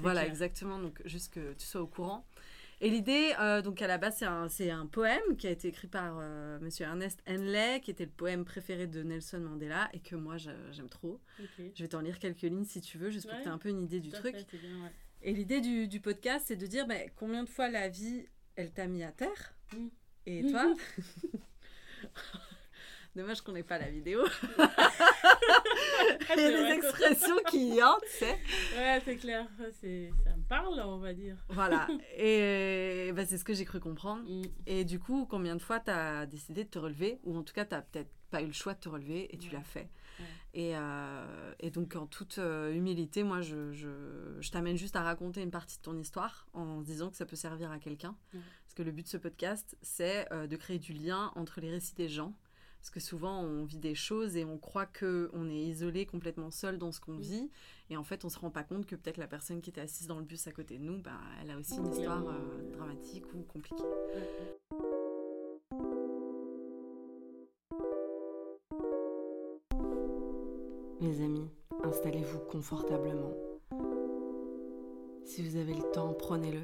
voilà, exactement. Donc, juste que tu sois au courant. Et l'idée, euh, donc à la base, c'est un, un poème qui a été écrit par euh, Monsieur Ernest Henley, qui était le poème préféré de Nelson Mandela et que moi j'aime trop. Je vais t'en lire quelques lignes si tu veux, juste pour que tu aies un peu une idée du truc. Et l'idée du, du, podcast, c'est de dire bah, combien de fois la vie, elle t'a mis à terre? Mm. Et toi? Dommage qu'on n'ait pas la vidéo. Il y a des expressions qui y entrent, tu sais. Ouais, c'est clair. Ça me parle, on va dire. Voilà. Et bah, c'est ce que j'ai cru comprendre. Mm. Et du coup, combien de fois tu as décidé de te relever? Ou en tout cas, tu n'as peut-être pas eu le choix de te relever et tu l'as fait. Et, euh, et, donc, en toute euh, humilité, moi, je, je, je, t'amène juste à raconter une partie de ton histoire en disant que ça peut servir à quelqu'un. Parce que le but de ce podcast, c'est euh, de créer du lien entre les récits des gens parce que souvent, on vit des choses et on croit qu'on est isolé, complètement seul dans ce qu'on vit. Et en fait, on ne se rend pas compte que peut-être la personne qui était assise dans le bus à côté de nous, bah, elle a aussi une histoire euh, dramatique ou compliquée. Les amis, installez-vous confortablement. Si vous avez le temps, prenez-le.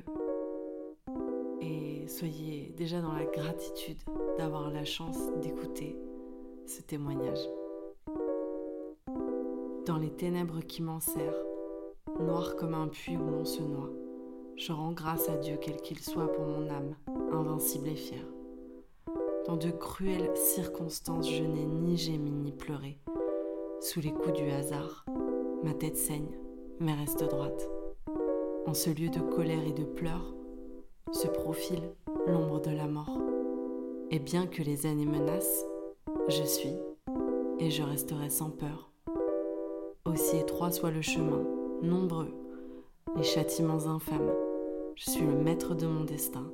Et soyez déjà dans la gratitude d'avoir la chance d'écouter ce témoignage. Dans les ténèbres qui m'enserrent, noir comme un puits où l'on se noie, je rends grâce à Dieu quel qu'il soit pour mon âme, invincible et fière. Dans de cruelles circonstances, je n'ai ni gémi ni pleuré. Sous les coups du hasard, ma tête saigne, mais reste droite. En ce lieu de colère et de pleurs, se profile l'ombre de la mort. Et bien que les années menacent, je suis et je resterai sans peur. Aussi étroit soit le chemin, nombreux, les châtiments infâmes, je suis le maître de mon destin,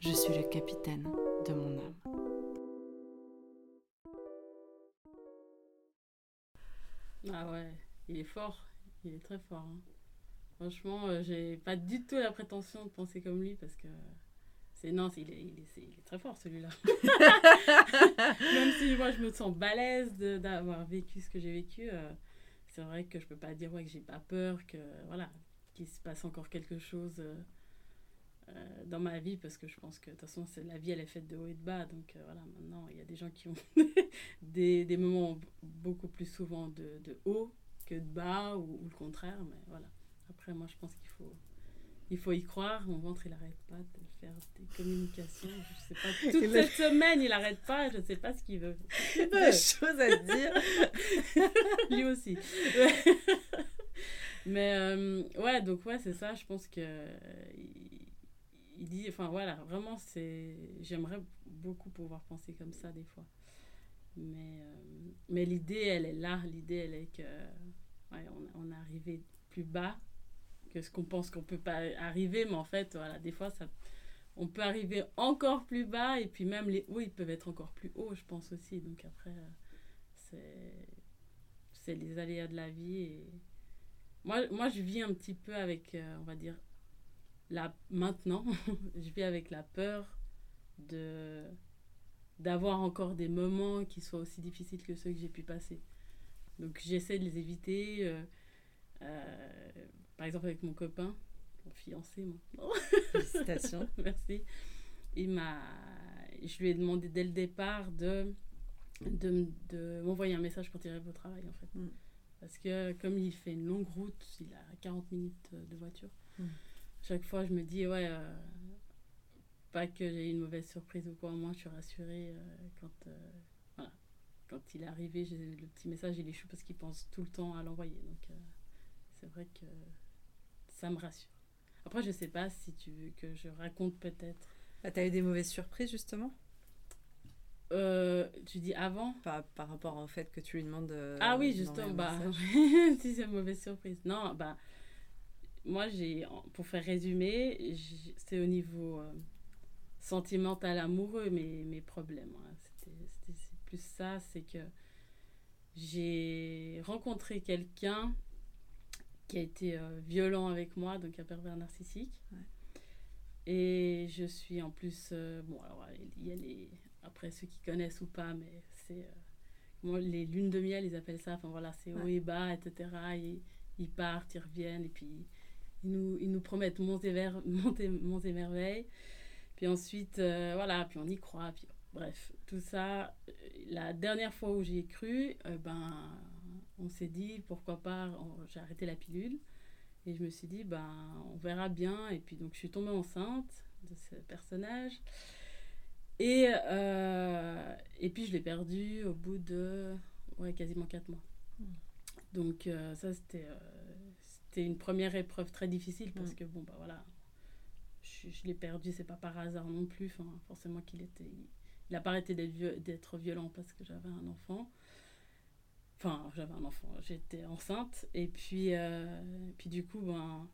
je suis le capitaine de mon âme. Ah ouais, il est fort, il est très fort. Hein. Franchement, euh, j'ai pas du tout la prétention de penser comme lui parce que non, il est, il, est, il est, très fort celui-là. Même si moi je me sens balèze d'avoir vécu ce que j'ai vécu, euh, c'est vrai que je peux pas dire ouais, que j'ai pas peur, que voilà, qu'il se passe encore quelque chose euh, euh, dans ma vie parce que je pense que de toute façon c'est la vie elle est faite de haut et de bas donc voilà maintenant il y a des gens qui ont des, des, moments beaucoup plus souvent de, de haut que de bas ou, ou le contraire mais voilà après moi je pense qu'il faut il faut y croire. Mon ventre, il n'arrête pas de faire des communications. Je sais pas. Toute cette semaine, il n'arrête pas. Je ne sais pas ce qu'il veut. Des choses à dire. Lui aussi. Mais euh, ouais, donc ouais, c'est ça. Je pense que il, dit, enfin voilà, vraiment, c'est. J'aimerais beaucoup pouvoir penser comme ça des fois. Mais, euh, mais l'idée, elle est là. L'idée, elle est que ouais, on, on est arrivé plus bas que ce qu'on pense qu'on peut pas arriver, mais en fait, voilà, des fois, ça, on peut arriver encore plus bas, et puis même les hauts, ils peuvent être encore plus hauts, je pense aussi. Donc après, euh, c'est, les aléas de la vie. Et... Moi, moi, je vis un petit peu avec, euh, on va dire, la, maintenant, je vis avec la peur de d'avoir encore des moments qui soient aussi difficiles que ceux que j'ai pu passer. Donc j'essaie de les éviter. Euh par exemple avec mon copain, mon fiancé maintenant. Félicitations. Merci. Il m'a, je lui ai demandé dès le départ de, de, de m'envoyer un message quand il arrive au travail en fait. Mm. Parce que comme il fait une longue route, il a 40 minutes de voiture. Mm. Chaque fois, je me dis, ouais, euh, pas que j'ai une mauvaise surprise ou quoi, au moins je suis rassurée euh, quand, euh, voilà, quand il est arrivé, le petit message, il est chou parce qu'il pense tout le temps à l'envoyer. Donc c'est vrai que ça me rassure. Après, je sais pas si tu veux que je raconte peut-être. Bah, tu as eu des mauvaises surprises justement? Euh, tu dis avant? Par, par rapport au fait que tu lui demandes de, Ah oui, justement, bah, si c'est une mauvaise surprise. Non, bah, moi, j'ai, pour faire résumer, c'est au niveau euh, sentimental, amoureux, mes, mes problèmes. Hein. C'était plus ça, c'est que j'ai rencontré quelqu'un qui a été euh, violent avec moi, donc un pervers narcissique. Et je suis en plus, euh, bon, alors il y a les, après ceux qui connaissent ou pas, mais c'est euh, les lunes de miel, ils appellent ça. Enfin voilà, c'est haut et bas, etc. Et, ils partent, ils reviennent, et puis ils nous, ils promettre monts et, ver- monts et- monts et merveilles. Puis ensuite, euh, voilà, puis on y croit. Puis, bref, tout ça. euh, La dernière fois où j'y ai cru, euh, ben, on s'est dit, pourquoi pas, j'ai arrêté la pilule. Et je me suis dit, ben, on verra bien. Et puis, donc, je suis tombée enceinte de ce personnage. Et, euh, et puis, je l'ai perdu au bout de ouais, quasiment 4 mois. Mm. Donc, euh, ça, c'était euh, c'était une première épreuve très difficile parce Mm. que, bon, bah voilà, je, je l'ai perdu, c'est pas par hasard non plus. Enfin, forcément qu'il était. Il n'a pas arrêté d'être violent parce que j'avais un enfant. Enfin, j'avais un enfant, j'étais enceinte. Et puis, euh, puis du coup, ben,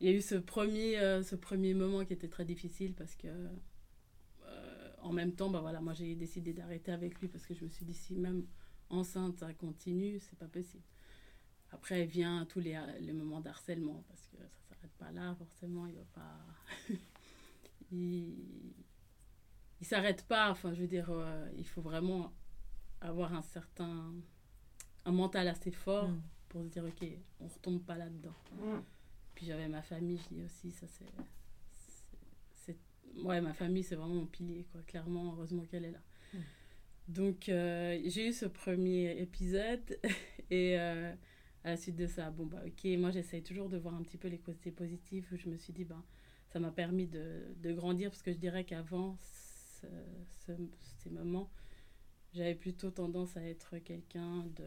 il y a eu ce premier, euh, ce premier moment qui était très difficile parce que, euh, en même temps, ben voilà, moi j'ai décidé d'arrêter avec lui parce que je me suis dit, si même enceinte ça continue, c'est pas possible. Après vient tous les, les moments d'harcèlement parce que ça s'arrête pas là, forcément, il va pas. il il s'arrête pas, enfin, je veux dire, il faut vraiment avoir un certain. Un mental assez fort Mm. pour se dire, ok, on retombe pas là-dedans. Puis j'avais ma famille, je dis aussi, ça c'est. Ouais, ma famille, c'est vraiment mon pilier, quoi. Clairement, heureusement qu'elle est là. Mm. Donc, euh, j'ai eu ce premier épisode, et euh, à la suite de ça, bon, bah, ok, moi j'essaye toujours de voir un petit peu les côtés positifs, où je me suis dit, ben, ça m'a permis de, de grandir, parce que je dirais qu'avant ce- ce- ces moments, j'avais plutôt tendance à être quelqu'un de.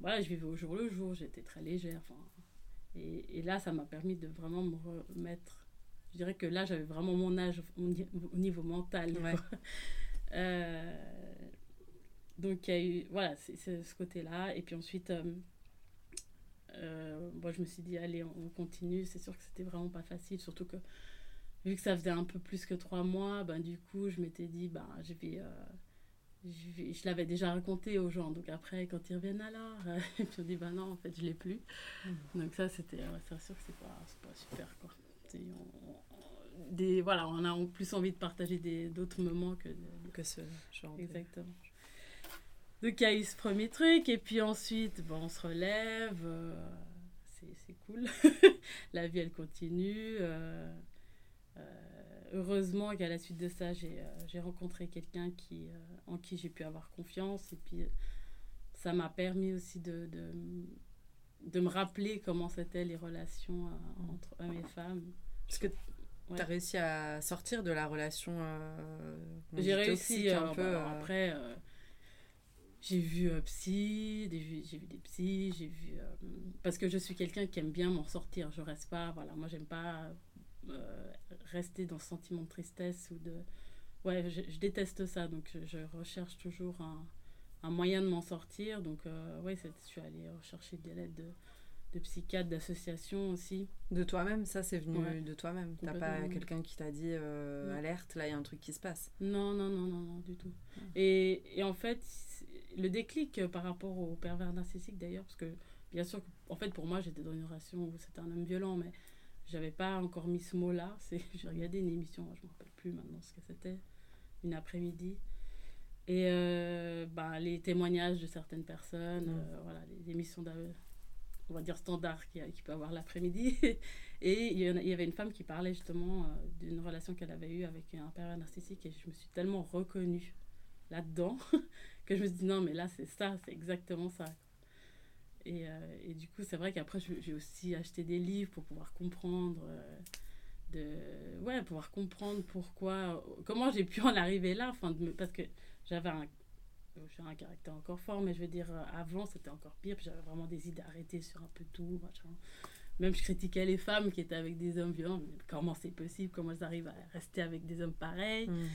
Voilà, je vivais au jour le jour, j'étais très légère. Enfin, et, et là, ça m'a permis de vraiment me remettre. Je dirais que là, j'avais vraiment mon âge au ni- au niveau mental. Ouais. Euh, donc, il y a eu. Voilà, c'est ce côté-là. Et puis ensuite, euh, euh, moi, je me suis dit, allez, on, on continue. C'est sûr que c'était vraiment pas facile, surtout que vu que ça faisait un peu plus que trois mois, ben, du coup, je m'étais dit, ben, je vais. euh, je, vais- je l'avais déjà raconté aux gens. Donc après, quand ils reviennent alors, et puis on dit, bah non, en fait, je l'ai plus. Donc ça, c'était, ouais, c'est sûr que c'est pas, pas super, quoi. On- on- des, voilà, on a en plus envie de partager des, d'autres moments que... de- Que ce genre de- Exactement. Donc il y a eu ce premier truc, et puis ensuite, bon, on se relève, euh, c'est, c'est cool. La vie, elle continue. euh, euh, heureusement qu'à la suite de ça, j'ai, euh, j'ai rencontré quelqu'un qui, euh, en qui j'ai pu avoir confiance, et puis ça m'a permis aussi de, de, de me rappeler comment c'était les relations euh, entre hommes et femmes. Parce que Ouais. tu as réussi à sortir de la relation euh, J'ai réussi un euh, peu. bah, euh, après j'ai vu psy j'ai vu des psys j'ai vu parce que je suis quelqu'un qui aime bien m'en sortir je reste pas voilà moi j'aime pas euh, rester dans ce sentiment de tristesse ou de ouais je, je déteste ça donc je, je recherche toujours un, un moyen de m'en sortir donc euh, ouais je suis allée rechercher de l'aide de, de psychiatres d'associations aussi De toi-même, ça c'est venu Ouais. de toi-même. T'as pas quelqu'un qui t'a dit euh, alerte, là il y a un truc qui se passe. Non, non, non, non, non, du tout. Et, et en fait, le déclic euh, par rapport au pervers narcissique d'ailleurs, parce que bien sûr, en fait, pour moi, j'étais dans une relation où c'était un homme violent, mais j'avais pas encore mis ce mot-là. J'ai regardé une émission, je me rappelle plus maintenant ce que c'était, une après-midi. Et euh, bah, les témoignages de certaines personnes, Mm. euh, voilà, les émissions on va dire standard qui, qui peut avoir l'après-midi. Et il y, avait une femme qui parlait justement euh, d'une relation qu'elle avait eue avec un pervers narcissique et je me suis tellement reconnue là-dedans que je me suis dit non mais là c'est ça, c'est exactement ça. Et, euh, et du coup c'est vrai qu'après j'ai aussi acheté des livres pour pouvoir comprendre, euh, de, ouais, pouvoir comprendre pourquoi, comment j'ai pu en arriver là, enfin, de parce que j'avais un j'ai un caractère encore fort, mais je veux dire, euh, avant c'était encore pire, puis j'avais vraiment des idées arrêtées sur un peu tout, machin. Même je critiquais les femmes qui étaient avec des hommes violents, mais comment c'est possible, comment elles arrivent à rester avec des hommes pareils? Mm.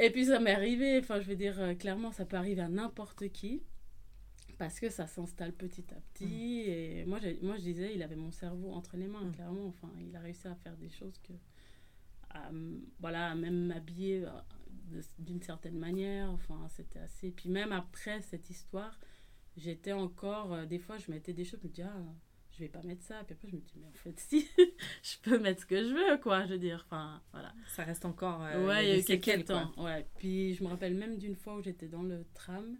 Et puis ça m'est arrivé, enfin je veux dire, clairement ça peut arriver à n'importe qui, parce que ça s'installe petit à petit. Et moi, j'ai- moi je disais, il avait mon cerveau entre les mains, Mm. clairement. Enfin, il a réussi à faire des choses que. à voilà, à même m'habiller euh, d'une certaine manière. Enfin, c'était assez. Puis même après cette histoire, j'étais encore. euh, des fois, je mettais des choses, je me dis, ah, je vais pas mettre ça. Puis après, je me dis, mais en fait, si, je peux mettre ce que je veux, quoi, je veux dire. Enfin, voilà. Ça reste encore. euh, Ouais, il y a eu quelques temps. Ouais. Puis je me rappelle même d'une fois où j'étais dans le tram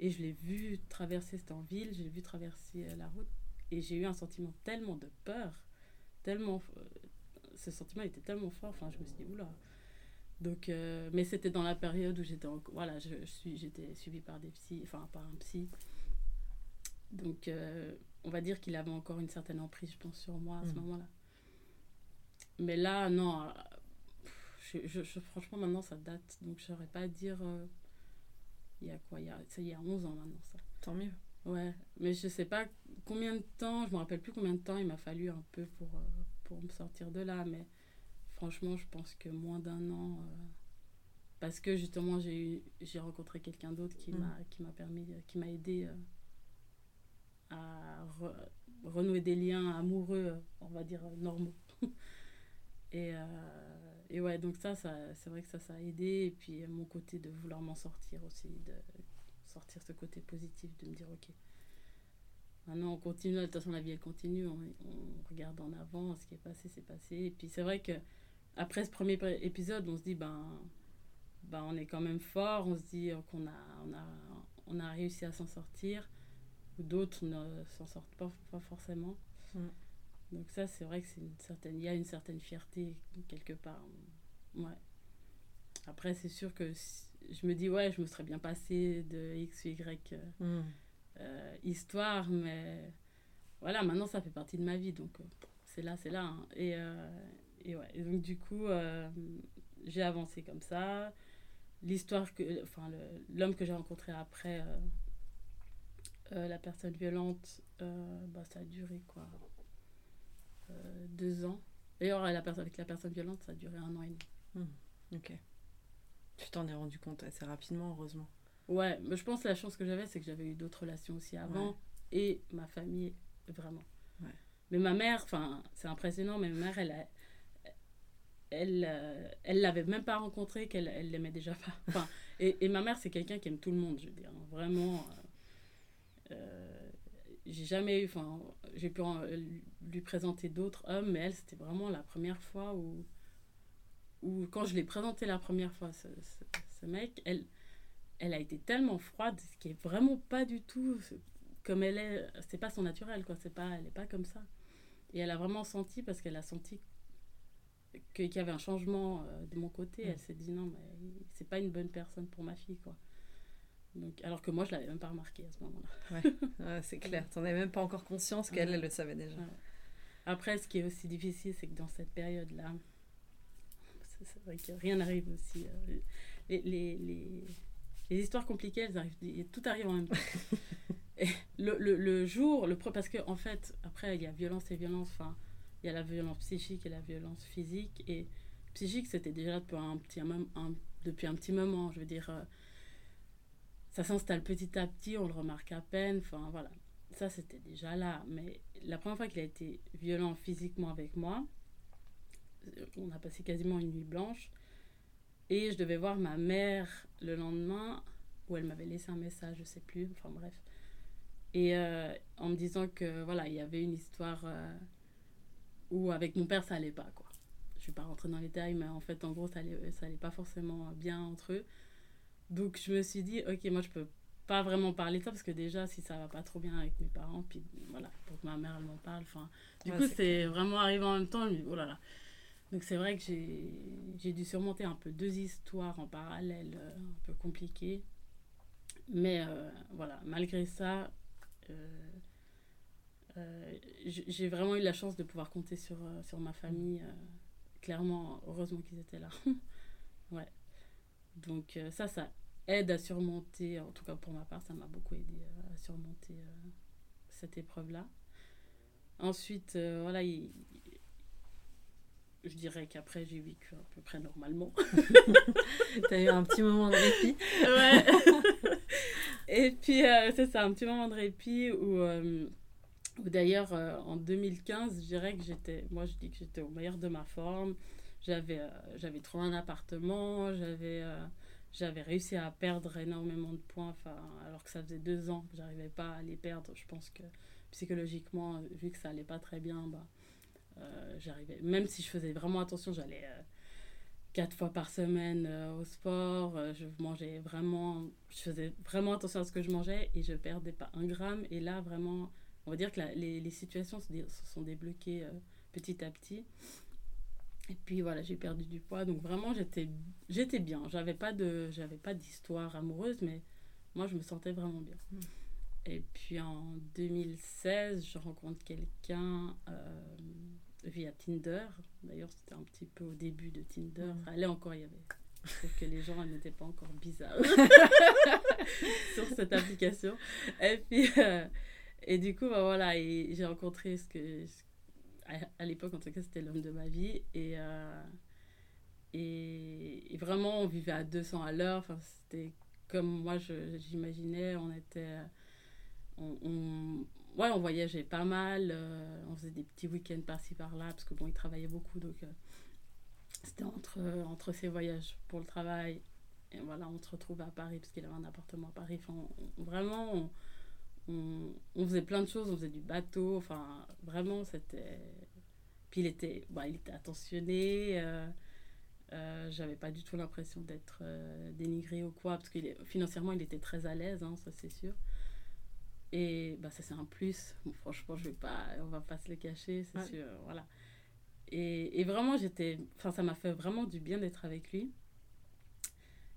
et je l'ai vu traverser, c'était en ville, j'ai vu traverser euh, la route et j'ai eu un sentiment tellement de peur tellement. ce sentiment était tellement fort. Enfin, je me suis dit, oula. Donc, mais c'était dans la période où j'étais voilà, je, suis, j'étais suivie par des psy, enfin par un psy. Donc, on va dire qu'il avait encore une certaine emprise, je pense, sur moi à ce mm. moment-là. Mais là, non. Je, je, franchement, maintenant, ça date. Donc, je ne saurais pas dire. Euh, il y a quoi il y a, Ça, il y a 11 ans maintenant, ça. Tant mieux. Ouais. Mais je ne sais pas combien de temps. Je me rappelle plus combien de temps il m'a fallu un peu pour, euh, pour me sortir de là. Mais franchement, je pense que moins d'un an. Euh, parce que justement, j'ai rencontré quelqu'un d'autre qui mm. m'a qui m'a permis, qui m'a aidé à renouer des liens amoureux, on va dire, normaux. et, euh, et ouais, donc ça, ça c'est vrai que ça, ça a aidé. Et puis mon côté de vouloir m'en sortir aussi, de sortir ce côté positif, de me dire, ok, maintenant on continue, de toute façon la vie elle continue, on, regarde en avant, ce qui est passé, c'est passé. Et puis c'est vrai que après ce premier épisode, on se dit, ben, ben on est quand même fort, on se dit qu'on a, on a, on a réussi à s'en sortir d'autres ne s'en sortent pas, pas forcément. Mm. Donc ça, c'est vrai que c'est une certaine, il y a une certaine fierté quelque part. Ouais. Après, c'est sûr que je me dis, ouais, je me serais bien passé de X ou Y euh, mm. euh, histoire, mais voilà, maintenant ça fait partie de ma vie, donc euh, c'est là, c'est là. Hein. Et, et, ouais, et donc du coup, j'ai avancé comme ça. L'histoire que, enfin, l'homme que j'ai rencontré après euh, la personne violente, euh, bah, ça a duré quoi euh, Deux ans. D'ailleurs, avec la personne violente, ça a duré un an et demi. Hmm, ok. Tu t'en es rendu compte assez rapidement, heureusement. Ouais, mais je pense que la chance que j'avais, c'est que j'avais eu d'autres relations aussi avant. Et ma famille, vraiment. Ouais. Mais ma mère, enfin, c'est impressionnant, mais ma mère, elle elle elle l'avait même pas rencontré qu'elle elle l'aimait déjà pas enfin et, et ma mère c'est quelqu'un qui aime tout le monde je veux dire vraiment euh, j'ai jamais eu, enfin, j'ai pu lui présenter d'autres hommes, mais elle, c'était vraiment la première fois où, où quand je l'ai présenté la première fois, ce, ce, mec, elle, elle a été tellement froide, ce qui est vraiment pas du tout comme elle est, c'est pas son naturel, quoi, c'est pas, elle est pas comme ça. Et elle a vraiment senti, parce qu'elle a senti qu'il y avait un changement euh, de mon côté, elle s'est dit non, mais c'est pas une bonne personne pour ma fille, quoi. Donc, alors que moi, je l'avais même pas remarqué à ce moment-là. Ouais, c'est clair. Tu n'en avais même pas encore conscience qu'elle, elle le savait déjà. Après, ce qui est aussi difficile, c'est que dans cette période-là, c'est vrai que rien n'arrive aussi. Euh, les, les, les, les, histoires compliquées, elles arrivent, tout arrive en même temps. et le, le, le, jour, le parce qu'en en fait, après, il y a violence et violence. Enfin, il y a la violence psychique et la violence physique. Et psychique, c'était déjà depuis un, petit, un, depuis un petit moment. Je veux dire. Euh, ça s'installe petit à petit, on le remarque à peine, enfin voilà. Ça, c'était déjà là. Mais la première fois qu'il a été violent physiquement avec moi, on a passé quasiment une nuit blanche. Et je devais voir ma mère le lendemain, où elle m'avait laissé un message, je sais plus, enfin bref. Et euh, en me disant que voilà, il y avait une histoire euh, où avec mon père ça allait pas quoi. Je vais pas rentrer dans les détails, mais en fait en gros ça allait, ça allait pas forcément bien entre eux. Donc je me suis dit, ok, moi je peux pas vraiment parler de ça parce que déjà si ça va pas trop bien avec mes parents, puis voilà, pour que ma mère elle m'en parle. Enfin, du coup c'est vraiment arrivé en même temps. oh là là. Donc c'est vrai que j'ai dû surmonter un peu deux histoires en parallèle, euh, un peu compliquées. Mais euh, voilà, malgré ça, euh, j'ai vraiment eu la chance de pouvoir compter sur, sur ma famille. clairement, heureusement qu'ils étaient là. ouais. Donc euh, ça, ça aide à surmonter, en tout cas pour ma part, ça m'a beaucoup aidé euh, à surmonter euh, cette épreuve-là. Ensuite, voilà, je dirais qu'après, j'ai vécu à peu près normalement. tu as eu un petit moment de répit. ouais. Et puis, c'est ça, un petit moment de répit où, où d'ailleurs, en 2015, je dirais que j'étais, moi je dis que j'étais au meilleur de ma forme. J'avais euh, j'avais trouvé un appartement, j'avais euh, j'avais réussi à perdre énormément de points, enfin, alors que ça faisait deux ans que j'arrivais pas à les perdre. Je pense que psychologiquement, vu que ça allait pas très bien, bah, euh, j'arrivais. Même si je faisais vraiment attention, j'allais quatre fois par semaine au sport, je mangeais vraiment, je faisais vraiment attention à ce que je mangeais et je perdais pas un gramme. Et là, vraiment, on va dire que les, les, situations se, se, sont débloquées petit à petit. Et puis voilà, j'ai perdu du poids. Donc vraiment, j'étais, j'étais bien. J'avais pas de, j'avais pas d'histoire amoureuse, mais moi, je me sentais vraiment bien. Mm. Et puis en 2016, je rencontre quelqu'un euh, via Tinder. D'ailleurs, c'était un petit peu au début de Tinder. Mm. Allez, encore, il y avait. Je que les gens n'étaient pas encore bizarres sur cette application. Et puis, euh, et du coup, bah, voilà, et j'ai rencontré ce que, à, l'époque, en tout cas, c'était l'homme de ma vie. Et, euh, et, vraiment, on vivait à 200 à l'heure. Enfin, c'était comme moi, j'imaginais. On était. On, ouais, on voyageait pas mal. Euh, on faisait des petits week-ends par-ci par-là. Parce que bon, il travaillait beaucoup. Donc, euh, c'était entre, entre ses voyages pour le travail. Et voilà, on se retrouvait à Paris parce qu'il avait un appartement à Paris. Enfin, vraiment, on, on, faisait plein de choses, on faisait du bateau, enfin vraiment c'était... Puis il était, bah, il était attentionné, euh, euh, j'avais pas du tout l'impression d'être euh, dénigré ou quoi, parce que financièrement il était très à l'aise, hein, ça c'est sûr. Et bah, ça c'est un plus, franchement je vais pas, on va pas se le cacher, c'est sûr, voilà. Et, et vraiment j'étais, enfin ça m'a fait vraiment du bien d'être avec lui.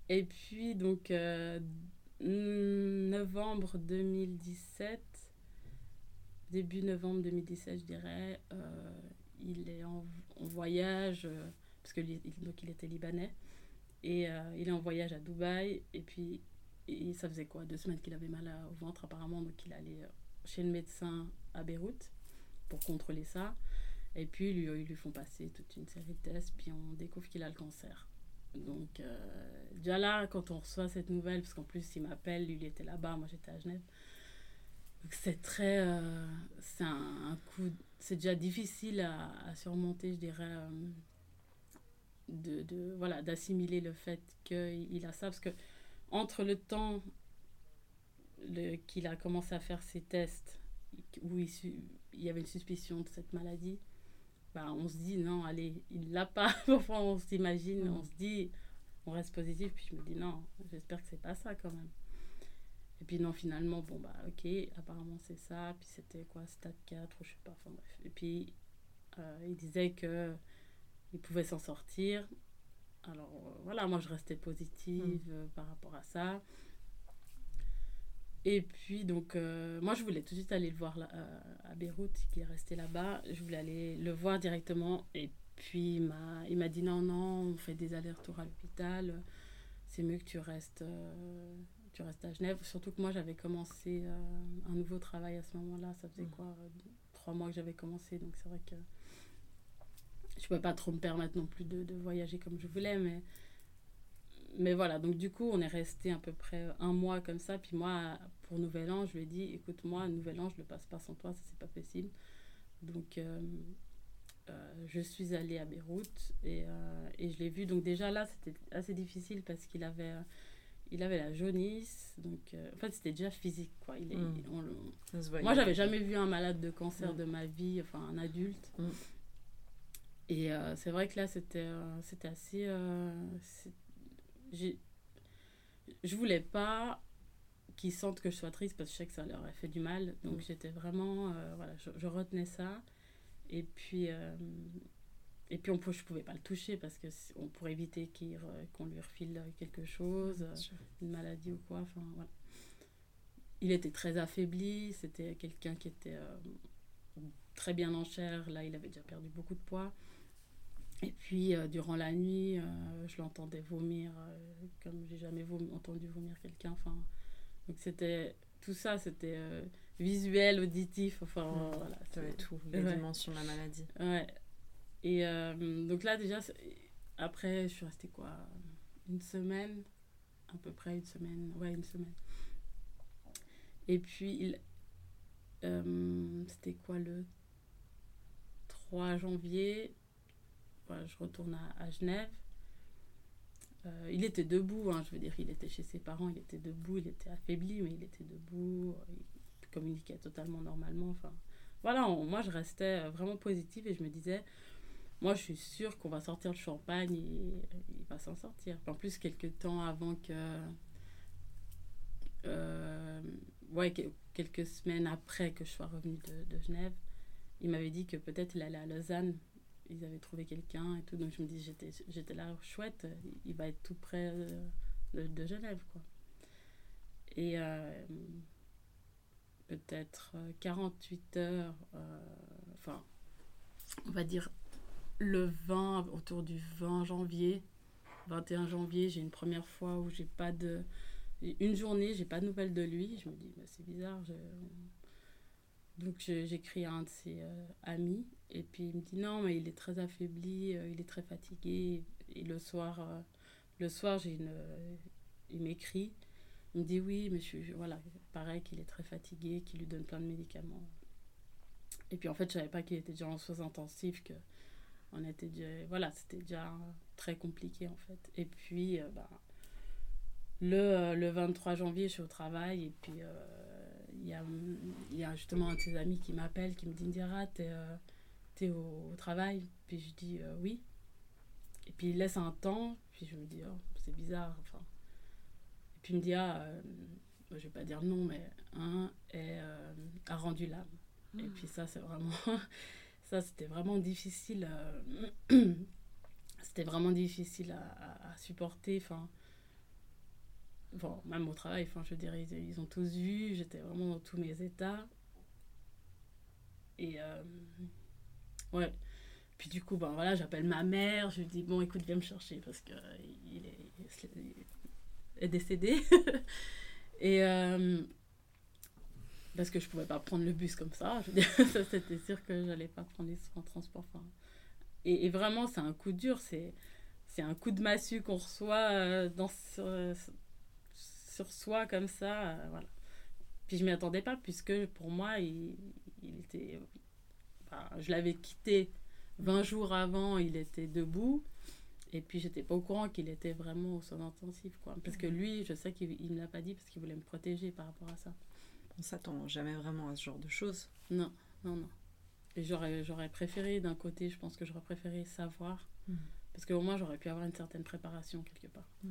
Et puis donc novembre 2017, début novembre 2017, je dirais, euh, il est en, voyage, euh, parce que donc il était libanais, et euh, il est en voyage à Dubaï, et puis ça faisait quoi Deux semaines qu'il avait mal au ventre apparemment, donc il allait chez le médecin à Beyrouth pour contrôler ça. Et puis ils lui font passer toute une série de tests, puis on découvre qu'il a le cancer. Donc, euh, déjà là, quand on reçoit cette nouvelle, parce qu'en plus, il m'appelle, lui, il était là-bas, moi, j'étais à Genève. C'est très. Euh, c'est un, coup. C'est déjà difficile à, surmonter, je dirais, euh, de, de, voilà, d'assimiler le fait qu'il a ça. Parce que, entre le temps qu'il a commencé à faire ses tests, où il y avait une suspicion de cette maladie, bah, on se dit non, allez, il l'a pas. enfin, on s'imagine, mm. on se dit, on reste positif. Puis je me dis non, j'espère que c'est pas ça quand même. Et puis non, finalement, bon, bah ok, apparemment c'est ça. Puis c'était quoi, stade 4 ou je sais pas, enfin bref. Et puis euh, il disait que il pouvait s'en sortir. Alors euh, voilà, moi je restais positive mm. euh, par rapport à ça. Et puis, donc, euh, moi, je voulais tout de suite aller le voir là, euh, à Beyrouth, qui est resté là-bas. Je voulais aller le voir directement. Et puis, il m'a dit non, non, on fait des allers-retours à l'hôpital. C'est mieux que tu restes, euh, tu restes à Genève. Surtout que moi, j'avais commencé un nouveau travail à ce moment-là. Ça faisait mmh. quoi Trois mois que j'avais commencé. Donc, c'est vrai que je ne pouvais pas trop me permettre non plus de, de voyager comme je voulais. Mais mais voilà, donc du coup, on est resté à peu près un mois comme ça. Puis moi, pour Nouvel An, je lui ai dit écoute, moi, Nouvel An, je ne le passe pas sans toi, ça, c'est pas possible. Donc, euh, euh, je suis allée à Beyrouth et, euh, et je l'ai vu. Donc, déjà là, c'était assez difficile parce qu'il avait. il avait la jaunisse, donc en fait c'était déjà physique quoi. Il est, mm. moi j'avais jamais vu un malade de cancer mm. de ma vie, enfin un adulte. Mm. Et c'est vrai que là c'était c'était assez je voulais pas qu'ils sentent que je sois triste parce que je sais que ça leur a fait du mal. Donc mm. j'étais vraiment, euh, voilà, je, retenais ça. Et puis, euh, et puis on, je pouvais pas le toucher parce que on pourrait éviter qu'on lui refile quelque chose, une maladie ou quoi. Enfin voilà. Il était très affaibli. C'était quelqu'un qui était euh, très bien en chair. Là, il avait déjà perdu beaucoup de poids. Et puis, euh, durant la nuit, euh, je l'entendais vomir, euh, comme j'ai jamais entendu vomir quelqu'un. Enfin, donc, c'était tout ça, c'était visuel, auditif. Enfin, mmh. voilà. Tu avais tout, les dimensions de la maladie. Ouais. Et donc, là, déjà, après, je suis restée quoi Une semaine À peu près une semaine. Ouais, une semaine. Et puis, il. c'était quoi le 3 janvier je retourne à, Genève. Euh, il était debout, hein, je veux dire, il était chez ses parents, il était debout, il était affaibli, mais il était debout, il communiquait totalement normalement. Enfin, voilà, moi je restais vraiment positive et je me disais, moi je suis sûre qu'on va sortir le champagne et il va s'en sortir. En plus, quelques temps avant que. Euh, ouais, quelques semaines après que je sois revenue de, de Genève, il m'avait dit que peut-être il allait à Lausanne. Ils avaient trouvé quelqu'un et tout. Donc je me dis, j'étais, là, chouette, il va être tout près de, de Genève, quoi. Et euh, peut-être 48 heures, euh, enfin, on va dire le 20, autour du 20 janvier, 21 janvier, j'ai une première fois où j'ai pas de. Une journée, j'ai pas de nouvelles de lui. Je me dis, bah, c'est bizarre. Donc j'écris à un de ses euh, amis et puis il me dit non, mais il est très affaibli, euh, il est très fatigué. Et le soir, euh, le soir j'ai une, il m'écrit. Il me dit oui, mais je, voilà, pareil qu'il est très fatigué, qu'il lui donne plein de médicaments. Et puis en fait, je savais pas qu'il était déjà en soins intensifs, que on était voilà, c'était déjà très compliqué en fait. Et puis, bah, le, le 23 janvier, je suis au travail et puis y, a, y a justement un de ses amis qui m'appelle, qui me dit Indira, t'es es au, au, travail Puis je dis euh, oui. Et puis il laisse un temps, puis je me dis oh, c'est bizarre. Enfin. Et puis il me dit ah, euh, je vais pas dire non, mais un est, euh, a rendu l'âme. Et ah. puis ça, c'est vraiment. ça, c'était vraiment difficile. c'était vraiment difficile à, à, à supporter. Enfin bon, même au travail, enfin, je dirais, ils, ont tous vu, j'étais vraiment dans tous mes états. Et euh, ouais. Puis du coup, ben voilà, j'appelle ma mère, je lui dis, bon, écoute, viens me chercher parce qu'il il est, est décédé. et euh, parce que je pouvais pas prendre le bus comme ça, c'était sûr que j'allais pas prendre les en transport. Et vraiment, c'est un coup dur, c'est c'est un coup de massue qu'on reçoit euh, dans ce, sur soi comme ça. Euh, voilà. Puis je m'y attendais pas, puisque pour moi, il, il était. Enfin, je l'avais quitté 20 jours avant, il était debout. Et puis, j'étais pas au courant qu'il était vraiment au soin intensif. Quoi. Parce que lui, je sais qu'il ne me l'a pas dit parce qu'il voulait me protéger par rapport à ça. On s'attend jamais vraiment à ce genre de choses. Non, non, non. Et j'aurais, j'aurais préféré, d'un côté, je pense que j'aurais préféré savoir. Mmh. Parce qu'au moins, j'aurais pu avoir une certaine préparation quelque part. Mmh.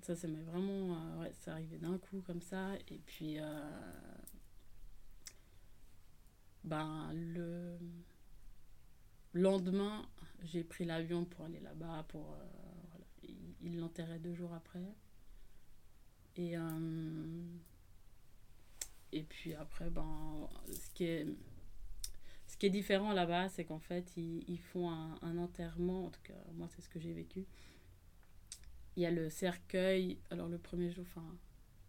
Ça, ça m'est vraiment. Euh, ouais, c'est arrivé d'un coup comme ça. Et puis. Euh, ben, le lendemain, j'ai pris l'avion pour aller là-bas. Pour, euh, voilà. Il l'enterrait deux jours après. Et. Euh, et puis après, ben, ce qui est. Ce qui est différent là-bas, c'est qu'en fait, ils, ils font un, un, enterrement, en tout cas, moi, c'est ce que j'ai vécu il y a le cercueil. Alors, le premier jour, enfin,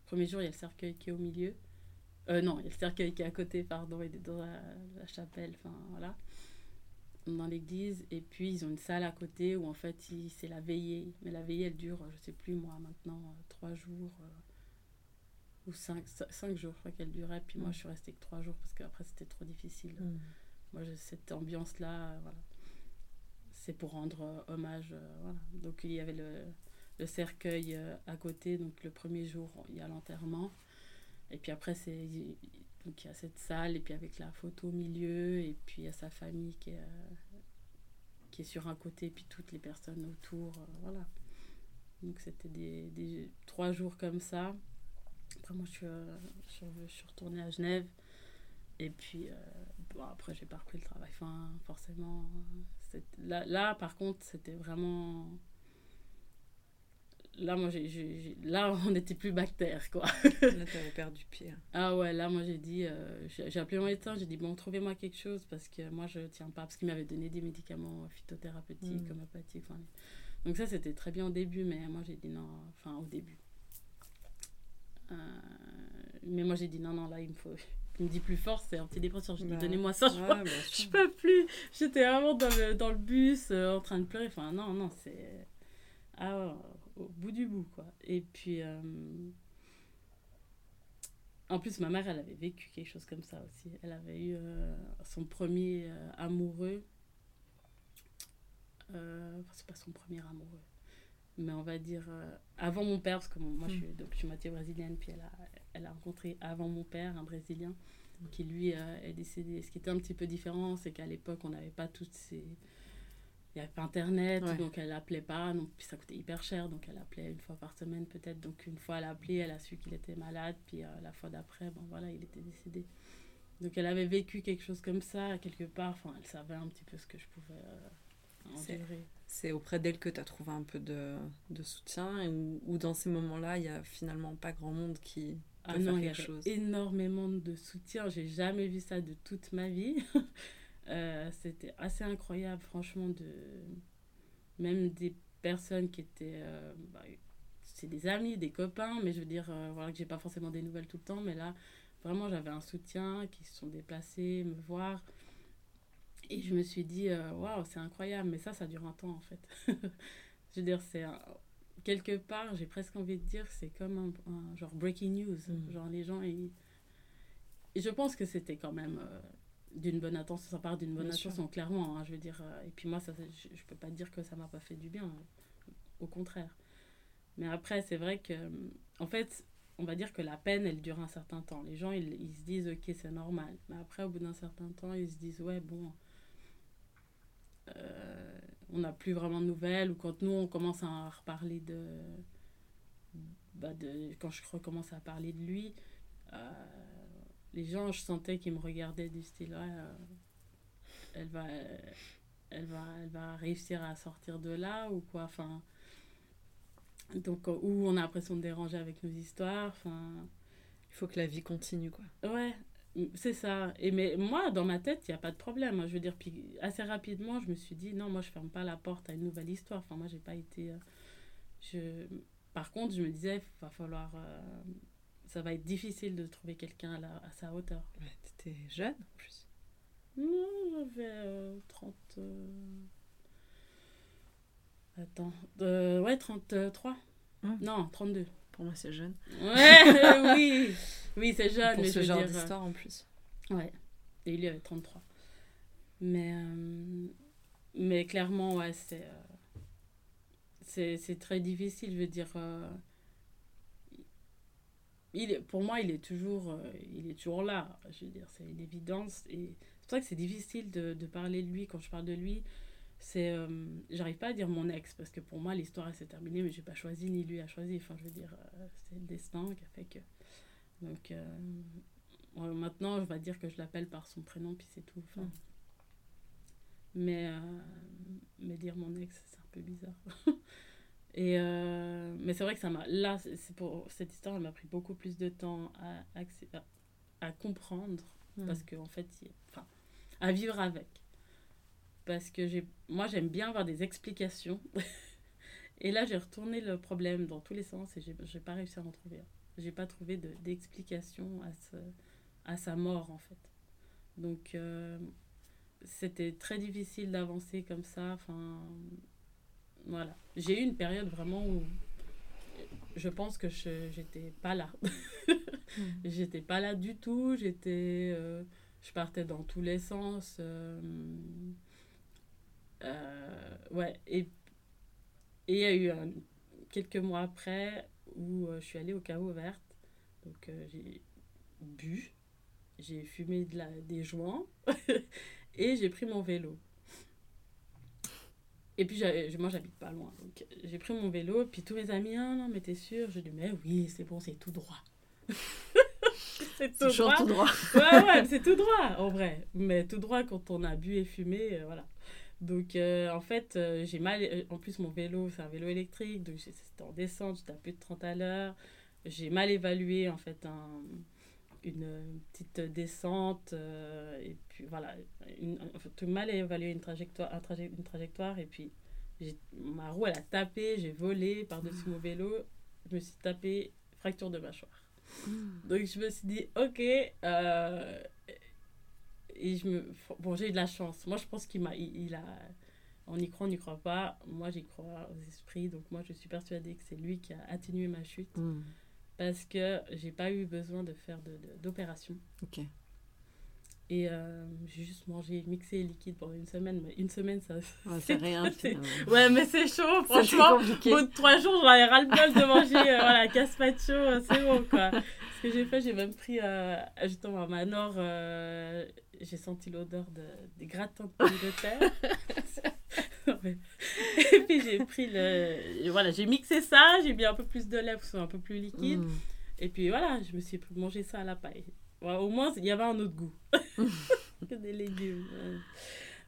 premier jour, il y a le cercueil qui est au milieu. Euh, non, il y a le cercueil qui est à côté, pardon, il est dans la, la chapelle, enfin, voilà, dans l'église. Et puis, ils ont une salle à côté où, en fait, c'est la veillée. Mais la veillée, elle dure, je sais plus, moi, maintenant, euh, trois jours. Euh, ou cinq, cinq jours, je crois qu'elle durait. Puis moi, je suis restée que trois jours parce qu'après, c'était trop difficile. Mm. Moi, cette ambiance-là, voilà. C'est pour rendre hommage, voilà. Donc, il y avait le le cercueil euh, à côté. Donc le premier jour, il y a l'enterrement. Et puis après, c'est donc il y a cette salle et puis avec la photo au milieu et puis il y a sa famille qui est, euh, qui est sur un côté et puis toutes les personnes autour. Euh, voilà. Donc c'était des, trois jours comme ça. Après moi je suis, suis retournée à Genève et puis bon, après j'ai pas repris le travail. Enfin forcément. Là, là par contre c'était vraiment là, moi, j'ai, j'ai, là, on n'était plus bactère, quoi. là, t'avais perdu pied. Ah ouais, là, moi, j'ai dit, euh, j'ai, appelé mon médecin, j'ai dit, bon, trouvez-moi quelque chose, parce que moi, je tiens pas, parce qu'il m'avait donné des médicaments phytothérapeutiques, mm. homopathiques. Enfin, donc ça, c'était très bien au début, mais moi, j'ai dit non, enfin, au début. Euh, mais moi, j'ai dit non, non, là, il me faut... Il me dit plus fort, c'est antidépresseur. J'ai dit, bah, donnez-moi ça, je, ouais, je peux plus. J'étais vraiment dans le, dans le bus, euh, en train de pleurer. Enfin, non, non, c'est... Ah au bout du bout, quoi. Et puis, euh... en plus, ma mère, elle avait vécu quelque chose comme ça aussi. Elle avait eu euh, son premier euh, amoureux. Enfin, c'est pas son premier amoureux. Mais on va dire avant mon père, parce que moi, je, suis, mm. donc, je suis moitié brésilienne, puis elle a, elle a rencontré avant mon père un Brésilien qui, lui, est décédé. Ce qui était un petit peu différent, c'est qu'à l'époque, on n'avait pas toutes ces il n'y avait pas internet ouais. donc elle appelait pas donc puis ça coûtait hyper cher donc elle appelait une fois par semaine peut-être donc une fois elle a appelé elle a su qu'il était malade puis euh, la fois d'après bon voilà il était décédé Donc elle avait vécu quelque chose comme ça, quelque part. Enfin, elle savait un petit peu ce que je pouvais euh, endurer. C'est auprès d'elle que tu as trouvé un peu de, de soutien ou, ou dans ces moments-là, il n'y a finalement pas grand monde qui peut Ah non, faire il y quelque avait chose énormément de soutien. J'ai jamais vu ça de toute ma vie. Euh, C'était assez incroyable, franchement, de même des personnes qui étaient, euh, bah, c'est des amis, des copains, mais je veux dire, euh, voilà, que j'ai pas forcément des nouvelles tout le temps, mais là, vraiment, j'avais un soutien, qui se sont déplacés, me voir. Et je me suis dit, waouh, c'est incroyable, mais ça, ça dure un temps, en fait. je veux dire, c'est un- quelque part, j'ai presque envie de dire, c'est comme un, un genre breaking news. Mhm. Genre, les gens, ils... Et je pense que c'était quand même d'une bonne intention, ça part d'une bonne Bien sûr. intention, clairement. hein, je veux dire, euh, et puis moi, ça, je, je peux pas dire que ça m'a pas fait du bien. Au contraire. Mais après, c'est vrai que, en fait, on va dire que la peine, elle dure un certain temps. Les gens, ils, ils se disent, ok, c'est normal. Mais après, au bout d'un certain temps, ils se disent, ouais, bon, euh, on n'a plus vraiment de nouvelles. Ou quand nous, on commence à reparler de. Bah de quand je recommence à parler de lui, euh, les gens, je sentais qu'ils me regardaient du style, ouais, euh, elle va. Elle va, elle va réussir à sortir de là ou quoi enfin donc euh, ou on a l'impression de déranger avec nos histoires enfin Il faut que la vie continue, quoi. Ouais, c'est ça. Et mais moi, dans ma tête, il n'y a pas de problème. hein. Je veux dire, puis assez rapidement, je me suis dit, non, moi, je ferme pas la porte à une nouvelle histoire. Enfin, moi, j'ai pas été... euh, je... Par contre, je me disais, il va falloir... ça va être difficile de trouver quelqu'un à, sa hauteur. Ouais, T'étais jeune, en plus. Non, j'avais euh, 30... euh, Attends. euh, ouais, 33. Hum. Non, 32. Pour moi, c'est jeune. Ouais, oui. Oui, c'est jeune, Pour mais ce je genre euh, d'histoire, en plus. Ouais. Et lui avait 33. Mais, mais clairement, ouais, c'est, c'est, c'est très difficile. Je veux dire, il est, pour moi, il est, toujours, euh, il est toujours là. Je veux dire, c'est une évidence. Et c'est pour ça que c'est difficile de, de parler de lui. Quand je parle de lui, c'est, euh, j'arrive pas à dire mon ex parce que pour moi, l'histoire, s'est terminée, mais j'ai pas choisi, ni lui a choisi. Enfin, je veux dire, euh, c'est le destin qui a fait que. Donc. euh, Ouais, maintenant, je vais dire que je l'appelle par son prénom, puis c'est tout. Enfin, Mm. mais, euh, mais dire mon ex, c'est un peu bizarre. Et euh, mais c'est vrai que ça m'a. Là, c'est pour cette histoire, elle m'a pris beaucoup plus de temps à, accé- à, à comprendre, Mm. parce que en fait, enfin, à vivre avec. Parce que j'ai, moi, j'aime bien avoir des explications. et là, j'ai retourné le problème dans tous les sens et j'ai, j'ai pas réussi à en trouver. J'ai pas trouvé de, d'explication à ce, à sa mort en fait. Donc euh, c'était très difficile d'avancer comme ça. Enfin voilà. J'ai eu une période vraiment où je pense que je j'étais pas là. j'étais pas là du tout. J'étais euh, je partais dans tous les sens. euh, euh, ouais et il y a eu un- quelques mois après où je suis allée au chaos verte. Donc j'ai bu, j'ai fumé de la, des joints et j'ai pris mon vélo. Et puis moi j'habite pas loin, donc j'ai pris mon vélo, puis tous mes amis, ah non mais t'es sûr? Je dis mais oui c'est bon c'est tout droit. c'est tout droit. tout droit. Ouais ouais c'est tout droit en vrai, mais tout droit quand on a bu et fumé, euh, voilà. Donc euh, en fait euh, j'ai mal, en plus mon vélo c'est un vélo électrique, donc c'était en descente, j'étais à plus de 30 à l'heure j'ai mal évalué en fait un, une petite descente euh, et puis voilà une, tout mal évalué une trajectoire un trajet, une trajectoire et puis ma roue elle a tapé j'ai volé par dessus mon vélo je me suis tapé fracture de mâchoire. Donc je me suis dit ok euh, et je me bon j'ai eu de la chance. Moi je pense qu'il m'a il, il a on y croit on n'y croit pas. Moi j'y crois aux esprits donc moi je suis persuadée que c'est lui qui a atténué ma chute. Mm. Parce que j'ai pas eu besoin de faire de- de- d'opération. Ok. Et euh, j'ai juste mangé mixé et liquide pendant une semaine. Mais une semaine, ça. Ouais, c'est rien. Ouais, mais c'est chaud, franchement. Au bout de trois jours, j'en ai ras-le-bol de manger euh, voilà, casse-pacho, euh, c'est bon quoi. Ce que j'ai fait, j'ai même pris, euh, justement à Manor, j'ai senti l'odeur de, des gratins de pommes de terre. Et puis j'ai pris le. Voilà, j'ai mixé ça, j'ai mis un peu plus de lait pour que ce soit un peu plus liquide. Mm. Et puis voilà, je me suis mangé ça à la paille. au moins, il y avait un autre goût que des légumes.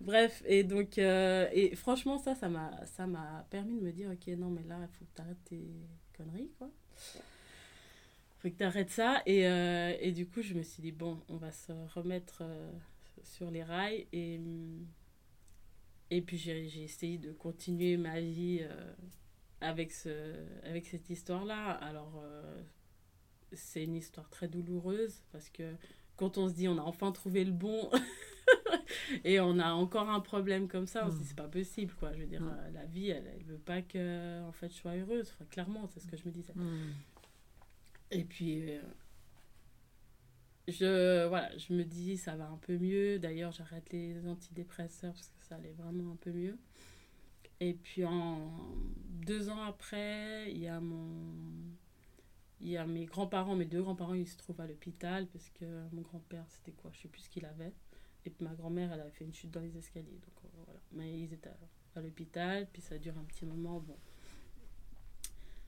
Bref, et donc, euh, et franchement, ça, ça m'a, ça m'a permis de me dire, ok, non, mais là, il faut que tu arrêtes tes conneries, quoi. faut que tu arrêtes ça. Et, euh, et, du coup, je me suis dit, bon, on va se remettre euh, sur les rails. Et, et puis, j'ai, j'ai essayé de continuer ma vie avec, ce, avec cette histoire-là. Alors, c'est une histoire très douloureuse parce que quand on se dit on a enfin trouvé le bon et on a encore un problème comme ça, on se dit mm. c'est pas possible quoi. Je veux dire, mm. euh, la vie elle, elle veut pas que en fait je sois heureuse. Enfin, clairement, c'est ce que je me disais. Mm. Et puis euh, je voilà, je me dis ça va un peu mieux. D'ailleurs, j'arrête les antidépresseurs parce que ça allait vraiment un peu mieux. Et puis en deux ans après, il y a mon il y a mes grands-parents, mes deux grands-parents, ils se trouvent à l'hôpital parce que mon grand-père, c'était quoi? Je sais plus ce qu'il avait. Et puis ma grand-mère, elle avait fait une chute dans les escaliers. Donc euh, voilà. Mais ils étaient à, l'hôpital, puis ça dure un petit moment. Bon.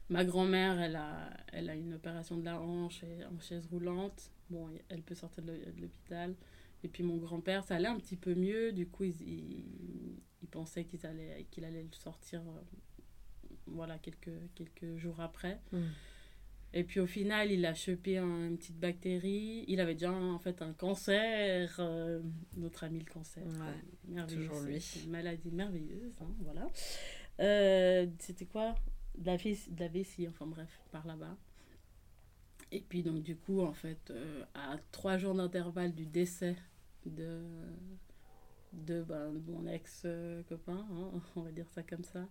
Ma grand-mère, elle a, elle a une opération de la hanche en chaise roulante. Bon, elle peut sortir de l'hôpital. Et puis mon grand-père, ça allait un petit peu mieux. Du coup, il, il, pensait qu'il allait, qu'il allait le sortir euh, voilà, quelques, quelques jours après. Mmh. Et puis au final, il a chopé une petite bactérie. Il avait déjà en fait un cancer. Euh, notre ami le cancer. merveilleux. Toujours lui. Une maladie merveilleuse. Hein, voilà. Euh, c'était quoi? De la, vessie, de la vessie, enfin bref, par là-bas. Et puis donc du coup, en fait, euh, à trois jours d'intervalle du décès de, de, ben, mon ex-copain, hein, on va dire ça comme ça,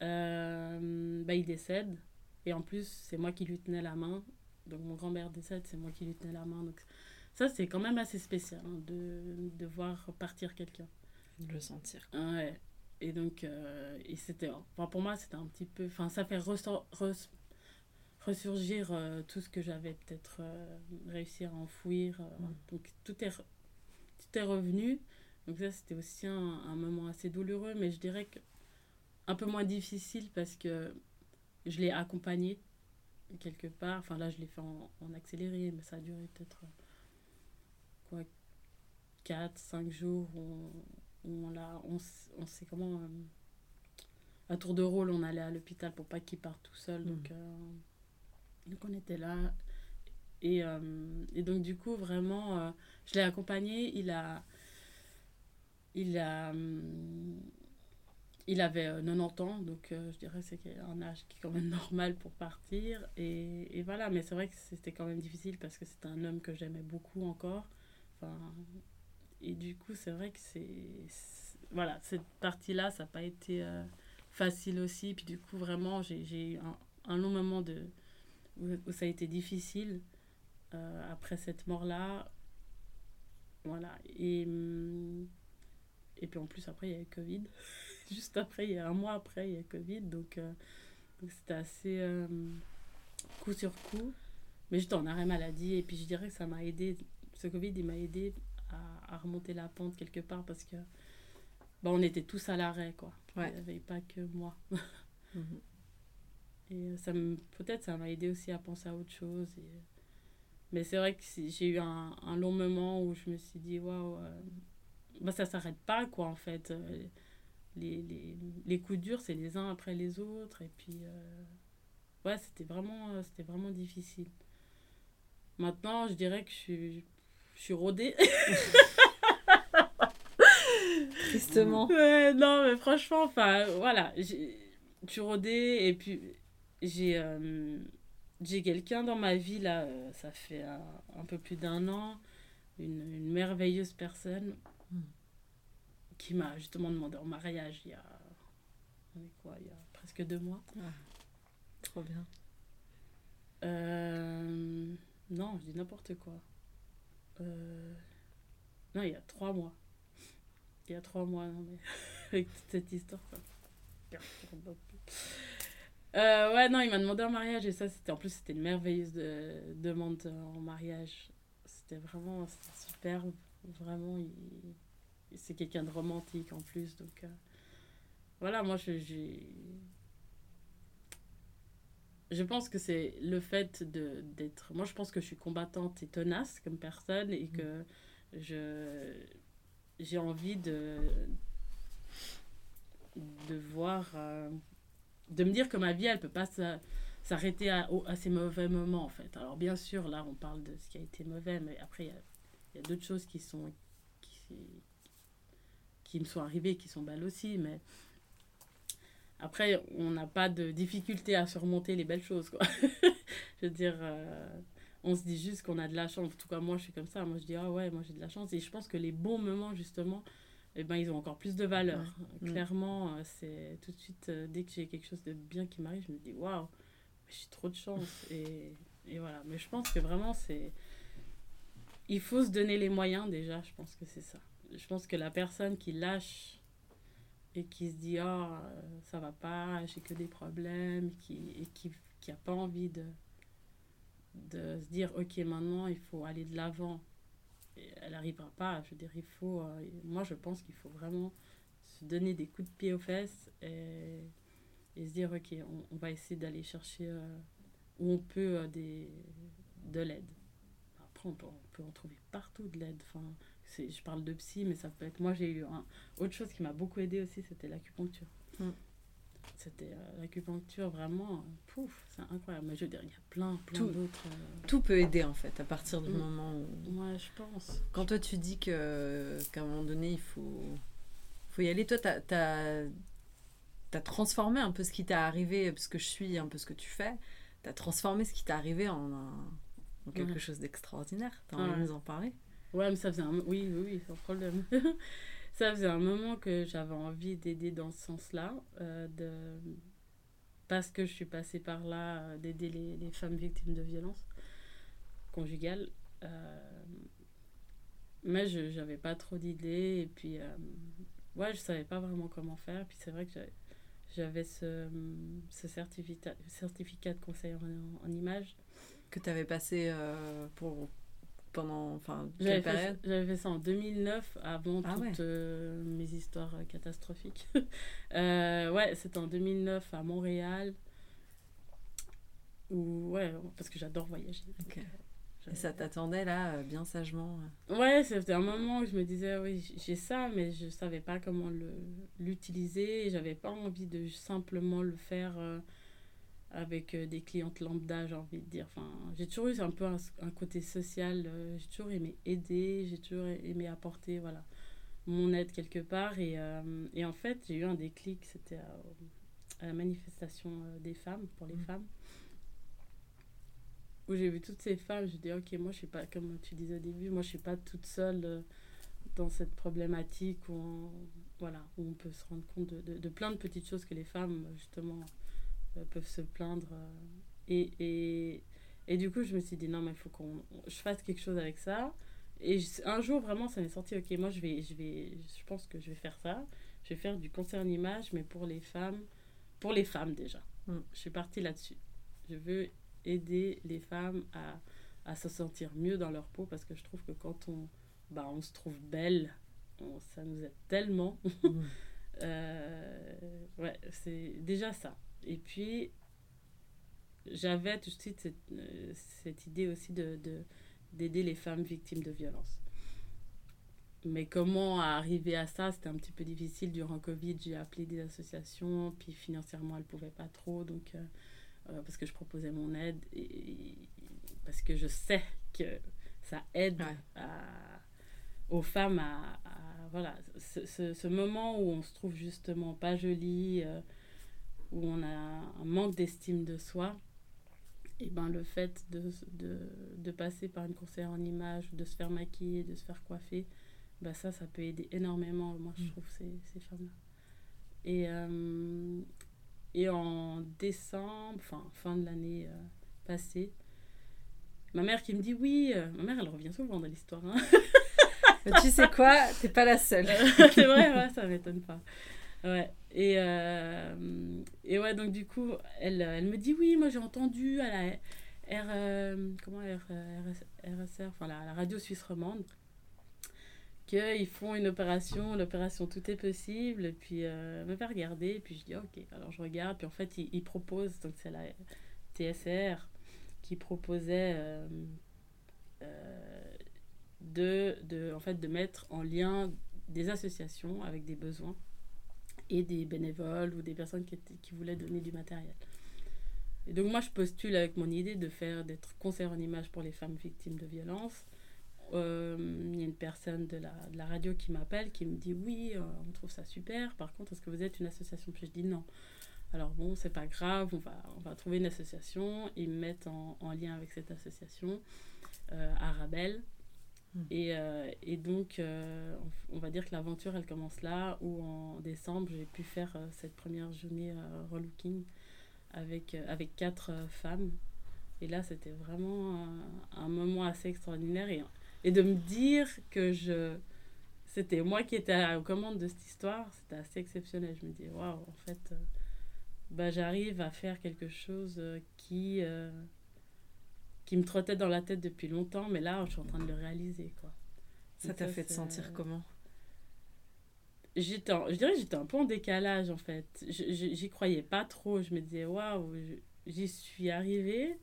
bah, il décède. Et en plus, c'est moi qui lui tenais la main. Donc mon grand-père décède, c'est moi qui lui tenais la main. Donc ça, c'est quand même assez spécial hein, de, de voir partir quelqu'un. De le sentir. Ouais. Et donc, euh, et c'était, enfin, pour moi, c'était un petit peu, enfin, ça fait ressurgir euh, tout ce que j'avais peut-être euh, réussi à enfouir. Mm. Donc tout est, tout est revenu. Donc ça, c'était aussi un, un, moment assez douloureux, mais je dirais que un peu moins difficile parce que je l'ai accompagné quelque part. Enfin, là, je l'ai fait en, accéléré, mais ça a duré peut-être quoi 4, 5 jours on, l'a, on, on sait comment. Euh, à tour de rôle, on allait à l'hôpital pour pas qu'il parte tout seul. Donc, mmh. euh, donc, on était là. Et, euh, et donc, du coup, vraiment, je l'ai accompagné. Il a. Il a il avait 90 euh, ans, donc euh, je dirais que c'est un âge qui est quand même normal pour partir. Et, et voilà, mais c'est vrai que c'était quand même difficile parce que c'est un homme que j'aimais beaucoup encore. Enfin, et du coup, c'est vrai que c'est. Voilà, cette partie-là, ça n'a pas été euh, facile aussi. Puis du coup, vraiment, j'ai eu un, un, long moment de, où, ça a été difficile après cette mort-là. Voilà. Et, hum, et puis en plus, après, il y a eu Covid. juste après, il y a un mois après, il y a Covid. Donc, euh, c'était assez euh, coup sur coup. Mais j'étais en arrêt maladie et puis je dirais que ça m'a aidé. Ce Covid, il m'a aidé à, à, remonter la pente quelque part parce que bah, on était tous à l'arrêt, quoi. Il n'y avait pas que moi. Mhm. Et ça peut-être ça m'a aidé aussi à penser à autre chose. Et, mais c'est vrai que j'ai eu un, un, long moment où je me suis dit, waouh, euh, bah, ça s'arrête pas, quoi, en fait les, les, les coups durs, c'est les uns après les autres. Et puis, euh, ouais, c'était vraiment, euh, c'était vraiment difficile. Maintenant, je dirais que je suis, je suis rodée. Tristement. Ouais, non, mais franchement, enfin, voilà. Je suis rodée et puis j'ai euh, j'ai quelqu'un dans ma vie, là, ça fait un, un peu plus d'un an, une, une merveilleuse personne qui m'a justement demandé en mariage il y a, quoi, il y a presque deux mois. Ah, trop bien. Euh, non, je dis n'importe quoi. Euh, non, il y a trois mois. Il y a trois mois, non, mais avec toute cette histoire. Euh, ouais, non, il m'a demandé en mariage et ça, c'était en plus, c'était une merveilleuse de, demande en mariage. C'était vraiment superbe. Vraiment, il, c'est quelqu'un de romantique en plus. Donc euh, voilà, moi j'ai. Je pense que c'est le fait de d'être. Moi, je pense que je suis combattante et tenace comme personne et que je j'ai envie de de voir euh, de me dire que ma vie elle peut pas s'arrêter à, à, ces mauvais moments en fait alors bien sûr là on parle de ce qui a été mauvais mais après il y a, a d'autres choses qui sont qui, qui me sont arrivées qui sont belles aussi mais après, on n'a pas de difficulté à surmonter les belles choses, quoi. je veux dire, euh, on se dit juste qu'on a de la chance. En tout cas, moi, je suis comme ça. Moi, je dis, ah ouais, moi, j'ai de la chance. Et je pense que les bons moments, justement, eh ben, ils ont encore plus de valeur. Mm. Clairement, euh, c'est tout de suite, euh, dès que j'ai quelque chose de bien qui m'arrive, je me dis, waouh, j'ai trop de chance. Et, et voilà. Mais je pense que vraiment, c'est. Il faut se donner les moyens, déjà. Je pense que c'est ça. Je pense que la personne qui lâche et qui se dit oh ça va pas j'ai que des problèmes qui et qui qui a pas envie de de se dire ok maintenant il faut aller de l'avant. Elle n'arrivera pas je veux dire il faut euh, moi je pense qu'il faut vraiment se donner des coups de pied aux fesses et, et se dire ok on, va essayer d'aller chercher euh, où on peut des de l'aide. Après on peut, on peut en trouver partout de l'aide. Enfin je parle de psy, mais ça peut être. Moi, j'ai eu un... autre chose qui m'a beaucoup aidé aussi, c'était l'acupuncture. Mm. C'était euh, l'acupuncture vraiment, euh, pouf, c'est incroyable. Mais je veux dire, il y a plein, plein d'autres. Euh, tout peut aider en fait à partir du mm. moment où. Ouais, je pense. Quand toi tu dis que qu'à un moment donné il faut, faut y aller, toi tu as, transformé un peu ce qui t'est arrivé, parce que je suis un peu ce que tu fais, tu as transformé ce qui t'est arrivé en, en quelque chose d'extraordinaire. Tu as envie de nous en parler Ouais, mais ça faisait un... Oui, oui, sans problème. ça faisait un moment que j'avais envie d'aider dans ce sens-là. Euh, de... Parce que je suis passée par là, euh, d'aider les, femmes victimes de violences conjugales. Euh... Mais je n'avais pas trop d'idées. Et puis, ouais, je savais pas vraiment comment faire. Puis c'est vrai que j'avais ce, ce certificat, certificat de conseil en, en images. Que tu avais passé pour pendant enfin quelle période J'avais fait ça en 2009 avant ah toutes euh, mes histoires euh, catastrophiques. euh, ouais, c'était en 2009 à Montréal. Ou ouais, parce que j'adore voyager. Et ça t'attendait là, bien sagement Ouais, c'était un moment où je me disais, oui, j'ai ça, mais je savais pas comment l'utiliser. J'avais pas envie de simplement le faire avec euh, des clientes lambda, j'ai envie de dire. Enfin, j'ai toujours eu un peu un, côté social, euh, j'ai toujours aimé aider, j'ai toujours aimé apporter voilà, mon aide quelque part. Et, euh, et en fait, j'ai eu un déclic, c'était à, la manifestation des femmes, pour les mmh. femmes, où j'ai vu toutes ces femmes, je dis ok, moi je suis pas, comme tu disais au début, moi je suis pas toute seule dans cette problématique où on, voilà, où on peut se rendre compte de, de, de plein de petites choses que les femmes, justement, peuvent se plaindre. Euh, et, et, et, du coup, je me suis dit, non, mais il faut qu'on je fasse quelque chose avec ça. Et un jour, vraiment, ça m'est sorti, ok, moi, je vais, je vais, je pense que je vais faire ça. Je vais faire du concert en image, mais pour les femmes, pour les femmes déjà. Mm. Je suis partie là-dessus. Je veux aider les femmes à, à, se sentir mieux dans leur peau parce que je trouve que quand on, bah, on se trouve belle, ça nous aide tellement. Mm. euh, ouais, c'est déjà ça. Et puis, j'avais tout de suite cette, euh, cette idée aussi de, d'aider les femmes victimes de violences. Mais comment arriver à ça, c'était un petit peu difficile. Durant Covid, j'ai appelé des associations, puis financièrement, elles ne pouvaient pas trop, donc, euh, euh, parce que je proposais mon aide, et, parce que je sais que ça aide aux femmes à, voilà, ce, ce, ce, moment où on se trouve justement pas jolie, où on a un manque d'estime de soi, et ben le fait de, de, de, passer par une conseillère en image, de se faire maquiller, de se faire coiffer, ben ça, ça peut aider énormément, moi, je mm. trouve, ces, ces femmes-là. Et, euh, et en décembre, enfin, fin de l'année euh, passée, ma mère qui me dit oui, euh, ma mère, elle revient souvent dans l'histoire. Hein. tu sais quoi, t'es pas la seule. c'est vrai, ouais, ça m'étonne pas. Ouais. Et, euh, et ouais, donc du coup, elle, elle me dit oui, moi j'ai entendu à la R, euh, comment, R, RSR, enfin la, la, radio suisse romande, qu'ils font une opération, l'opération Tout est possible, et puis euh, me faire regarder, et puis je dis ok, alors je regarde, puis en fait ils, ils proposent, donc c'est la TSR qui proposait de, de, en fait, de mettre en lien des associations avec des besoins et des bénévoles ou des personnes qui, voulaient donner du matériel. Et donc moi, je postule avec mon idée de faire d'être conseiller en image pour les femmes victimes de violences. Euh, il y a une personne de la, radio qui m'appelle, qui me dit oui, euh, on trouve ça super. Par contre, est-ce que vous êtes une association? Puis je dis non. Alors bon, c'est pas grave, on va, on va trouver une association. Ils me mettent en, en lien avec cette association, euh, Arabelle. Hmm. Et, euh, et, donc, on, va dire que l'aventure, elle commence là, où en décembre, j'ai pu faire cette première journée relooking avec, euh, avec quatre euh, femmes. Et là, c'était vraiment un, moment assez extraordinaire. Et, et de me dire que je c'était moi qui étais aux commandes de cette histoire, c'était assez exceptionnel. Je me dis, waouh, en fait, euh, bah, j'arrive à faire quelque chose qui, qui me trottait dans la tête depuis longtemps, mais là, je suis en train de le réaliser. Quoi. Ça t'a fait te sentir comment j'étais je dirais j'étais un peu en décalage en fait j'y croyais pas trop je me disais waouh j'y suis arrivée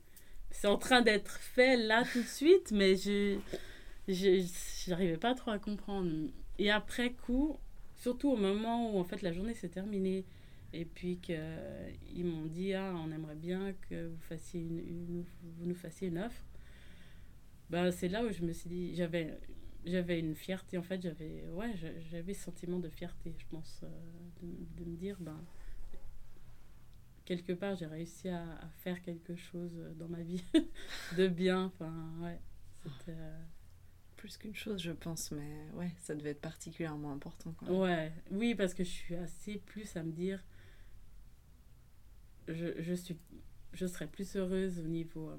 c'est en train d'être fait là tout de suite mais je j'arrivais pas trop à comprendre et après coup surtout au moment où en fait la journée s'est terminée et puis qu'ils m'ont dit ah on aimerait bien que vous fassiez une, vous nous fassiez une offre bah c'est là où je me suis dit j'avais j'avais une fierté. En fait j'avais ouais j'avais ce sentiment de fierté je pense euh, de, me dire ben quelque part j'ai réussi à, faire quelque chose dans ma vie de bien. Enfin ouais c'était euh, plus qu'une chose je pense mais ouais ça devait être particulièrement important ouais oui parce que je suis assez plus à me dire je, suis je serais plus heureuse au niveau euh,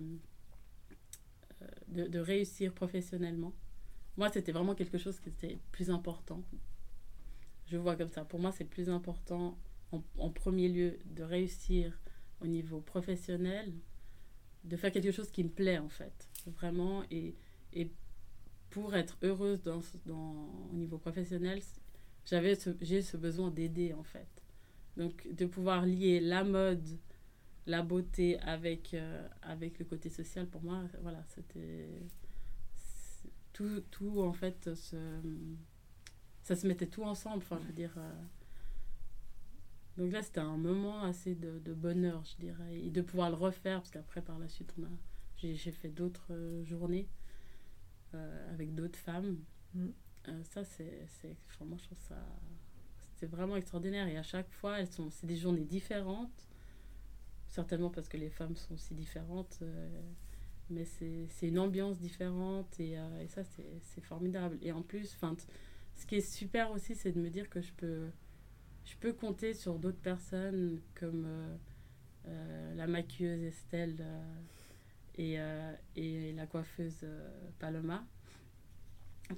de, de réussir professionnellement moi, c'était vraiment quelque chose qui était plus important. Je vois comme ça. Pour moi, c'est plus important, en, premier lieu, de réussir au niveau professionnel, de faire quelque chose qui me plaît, en fait. Vraiment. Et, et pour être heureuse dans, dans, au niveau professionnel, j'avais j'ai ce besoin d'aider, en fait. Donc, de pouvoir lier la mode, la beauté avec, euh, avec le côté social, pour moi, voilà, c'était tout, tout en fait, se, ça se mettait tout ensemble. Enfin, je veux dire. Euh, donc là, c'était un moment assez de, de, bonheur, je dirais, et de pouvoir le refaire, parce qu'après, par la suite, on a, j'ai, fait d'autres euh, journées avec d'autres femmes. Mm. ça, c'est, c'est, moi, je trouve ça, c'est vraiment extraordinaire. Et à chaque fois, elles sont, c'est des journées différentes, certainement parce que les femmes sont si différentes mais c'est une ambiance différente et, euh, et ça c'est formidable. Et en plus ce qui est super aussi c'est de me dire que je peux je peux compter sur d'autres personnes comme euh, euh, la maquilleuse Estelle et, et la coiffeuse Paloma.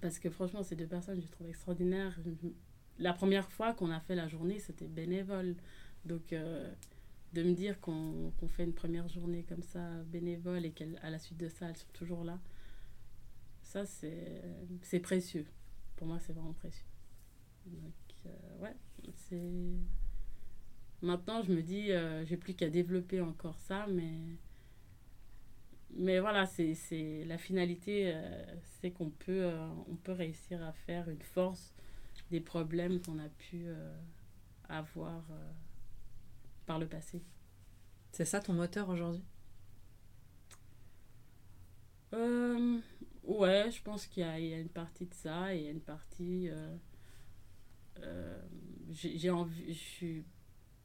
Parce que franchement ces deux personnes je trouve extraordinaires la première fois qu'on a fait la journée c'était bénévole donc de me dire qu'on fait une première journée comme ça bénévole et qu'à la suite de ça, elles sont toujours là, ça c'est précieux. Pour moi, c'est vraiment précieux. Donc, euh, ouais, c'est. Maintenant, je me dis, euh, j'ai plus qu'à développer encore ça, mais. Mais voilà, c'est la finalité, euh, c'est qu'on peut, on peut réussir à faire une force des problèmes qu'on a pu avoir par le passé. C'est ça ton moteur aujourd'hui? Euh, Ouais, je pense qu'il y, y, a une partie de ça et il y a une partie. Euh, euh, j'ai envie,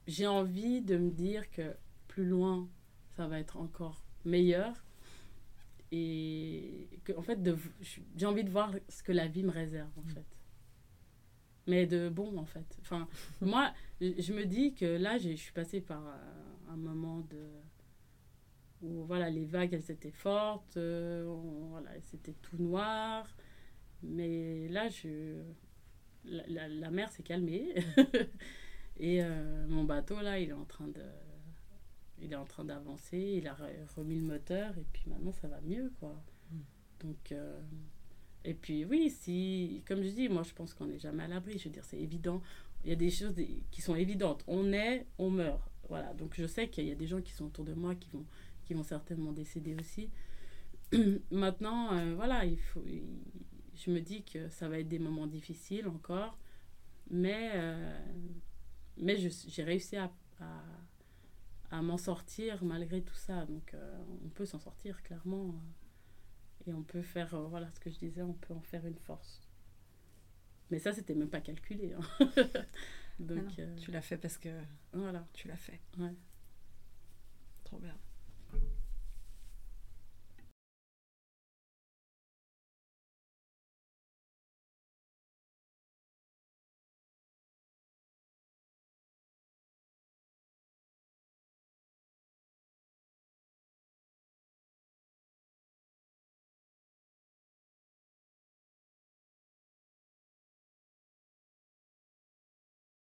j'ai envie de me dire que plus loin, ça va être encore meilleur. Et que, en fait, j'ai envie de voir ce que la vie me réserve, en fait mais de bon en fait. Enfin, moi, je me dis que là, je suis passée par un moment de où voilà les vagues elles étaient fortes, euh, voilà c'était tout noir, mais là je la, la, mer s'est calmée et euh, mon bateau là il est en train de il est en train d'avancer, il a remis le moteur et puis maintenant ça va mieux quoi. Mm. Donc euh, et puis oui, si, comme je dis, moi je pense qu'on n'est jamais à l'abri. Je veux dire, c'est évident. Il y a des choses qui sont évidentes. On est, on meurt. Voilà. Donc je sais qu'il y a des gens qui sont autour de moi qui vont, qui vont certainement décéder aussi. Maintenant, euh, voilà, il faut, je me dis que ça va être des moments difficiles encore, mais, euh, mais j'ai réussi à, à, à m'en sortir malgré tout ça. Donc, on peut s'en sortir clairement. Et on peut faire, voilà ce que je disais, on peut en faire une force. Mais ça, c'était même pas calculé. Hein. Donc, ah tu l'as fait parce que voilà. tu l'as fait. Ouais. Trop bien.